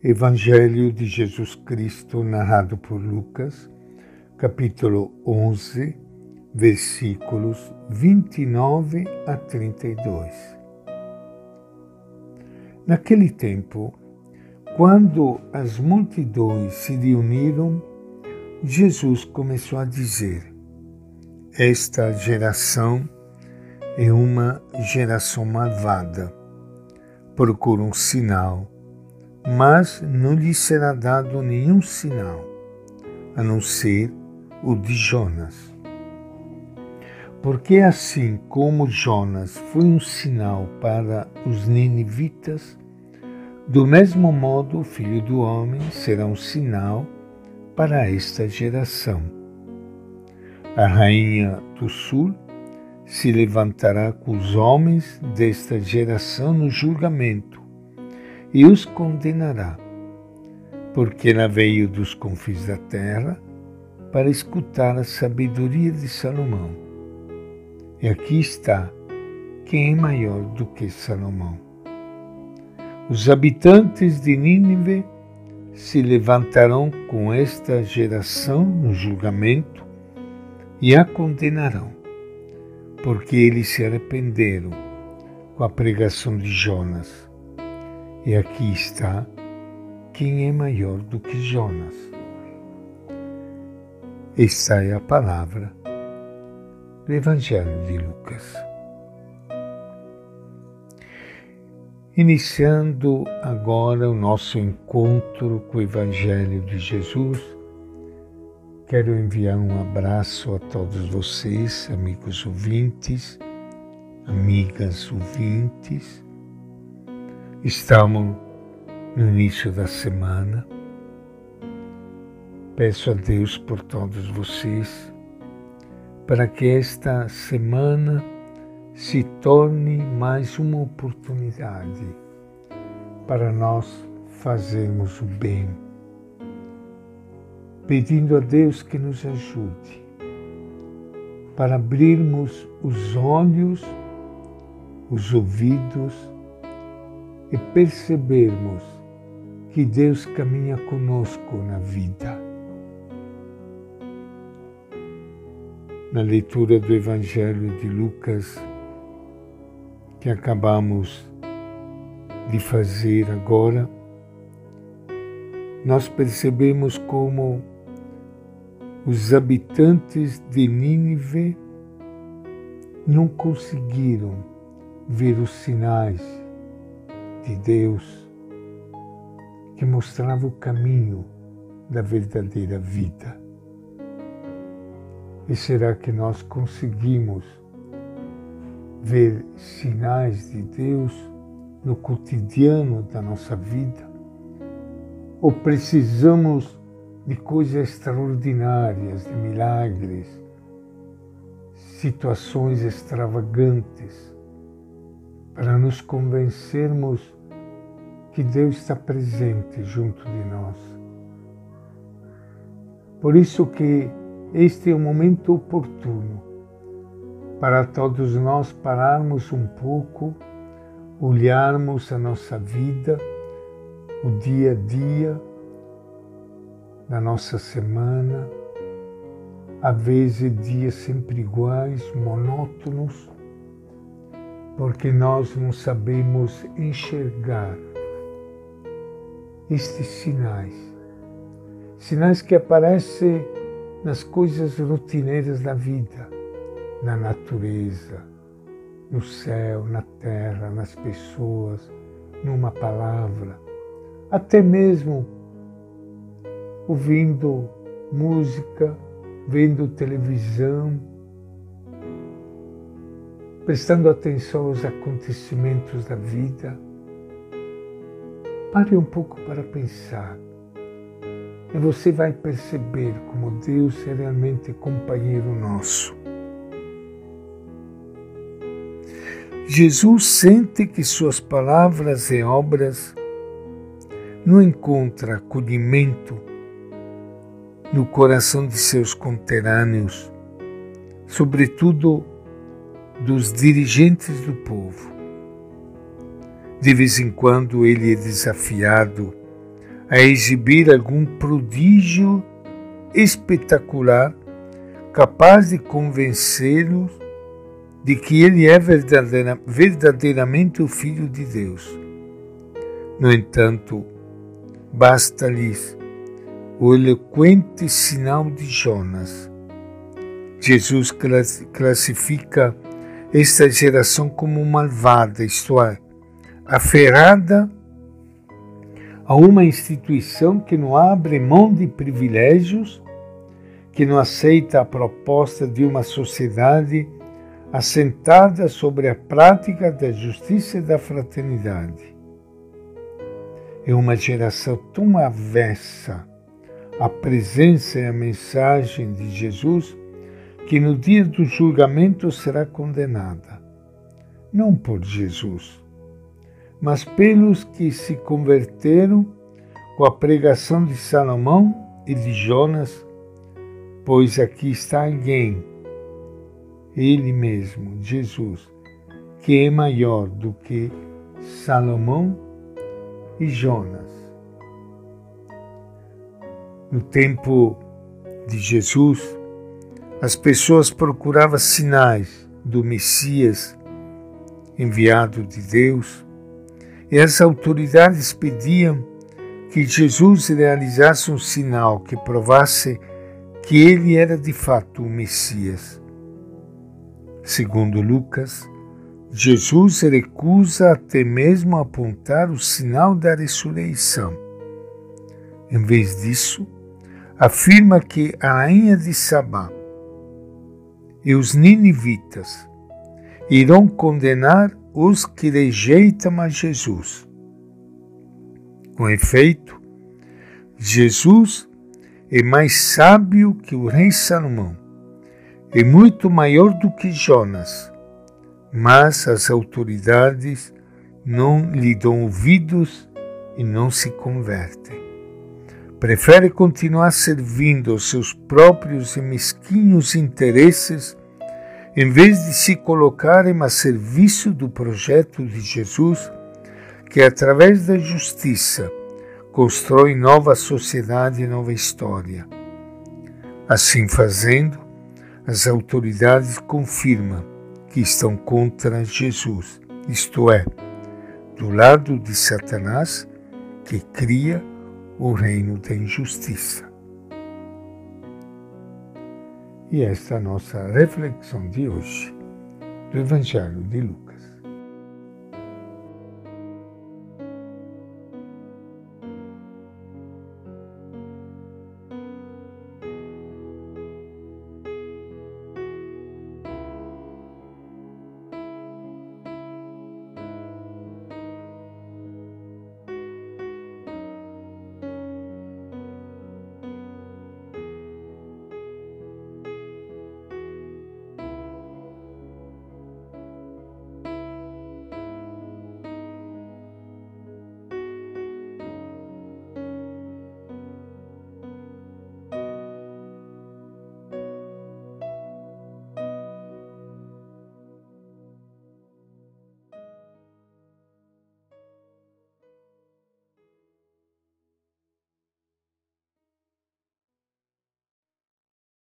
Evangelho de Jesus Cristo, narrado por Lucas, capítulo 11, versículos 29 a 32. Naquele tempo, quando as multidões se reuniram, Jesus começou a dizer: Esta geração é uma geração malvada. Procura um sinal mas não lhe será dado nenhum sinal, a não ser o de Jonas. Porque assim como Jonas foi um sinal para os ninivitas, do mesmo modo o Filho do Homem será um sinal para esta geração. A rainha do sul se levantará com os homens desta geração no julgamento e os condenará, porque ela veio dos confins da terra para escutar a sabedoria de Salomão. E aqui está quem é maior do que Salomão. Os habitantes de Nínive se levantarão com esta geração no julgamento e a condenarão, porque eles se arrependeram com a pregação de Jonas e aqui está quem é maior do que Jonas. Esta é a palavra do Evangelho de Lucas. Iniciando agora o nosso encontro com o Evangelho de Jesus, quero enviar um abraço a todos vocês, amigos ouvintes, amigas ouvintes Estamos no início da semana. Peço a Deus por todos vocês para que esta semana se torne mais uma oportunidade para nós fazermos o bem, pedindo a Deus que nos ajude para abrirmos os olhos, os ouvidos, e percebermos que Deus caminha conosco na vida. Na leitura do Evangelho de Lucas, que acabamos de fazer agora, nós percebemos como os habitantes de Nínive não conseguiram ver os sinais de Deus que mostrava o caminho da verdadeira vida. E será que nós conseguimos ver sinais de Deus no cotidiano da nossa vida? Ou precisamos de coisas extraordinárias, de milagres, situações extravagantes, para nos convencermos que Deus está presente junto de nós. Por isso que este é o momento oportuno para todos nós pararmos um pouco, olharmos a nossa vida, o dia a dia da nossa semana, às vezes dias sempre iguais, monótonos, porque nós não sabemos enxergar estes sinais. Sinais que aparecem nas coisas rotineiras da vida, na natureza, no céu, na terra, nas pessoas, numa palavra, até mesmo ouvindo música, vendo televisão, prestando atenção aos acontecimentos da vida Pare um pouco para pensar e você vai perceber como Deus é realmente companheiro nosso. Jesus sente que suas palavras e obras não encontram acolhimento no coração de seus conterrâneos, sobretudo dos dirigentes do povo. De vez em quando ele é desafiado a exibir algum prodígio espetacular capaz de convencê-los de que ele é verdadeira, verdadeiramente o Filho de Deus. No entanto, basta-lhes o eloquente sinal de Jonas. Jesus classifica esta geração como malvada, isto é, aferrada a uma instituição que não abre mão de privilégios, que não aceita a proposta de uma sociedade assentada sobre a prática da justiça e da fraternidade. É uma geração tão avessa à presença e à mensagem de Jesus que no dia do julgamento será condenada, não por Jesus, mas pelos que se converteram com a pregação de Salomão e de Jonas, pois aqui está alguém, ele mesmo, Jesus, que é maior do que Salomão e Jonas. No tempo de Jesus, as pessoas procuravam sinais do Messias enviado de Deus e as autoridades pediam que Jesus realizasse um sinal que provasse que ele era de fato o Messias. Segundo Lucas, Jesus recusa até mesmo apontar o sinal da ressurreição. Em vez disso, afirma que a rainha de Sabá e os ninivitas irão condenar os que rejeitam a Jesus. Com efeito, Jesus é mais sábio que o rei Salomão, é muito maior do que Jonas, mas as autoridades não lhe dão ouvidos e não se convertem. Prefere continuar servindo aos seus próprios e mesquinhos interesses em vez de se colocarem a serviço do projeto de Jesus, que através da justiça constrói nova sociedade e nova história. Assim fazendo, as autoridades confirmam que estão contra Jesus, isto é, do lado de Satanás, que cria o reino da injustiça. E esta é nossa reflexão de hoje do Evangelho de Lucas.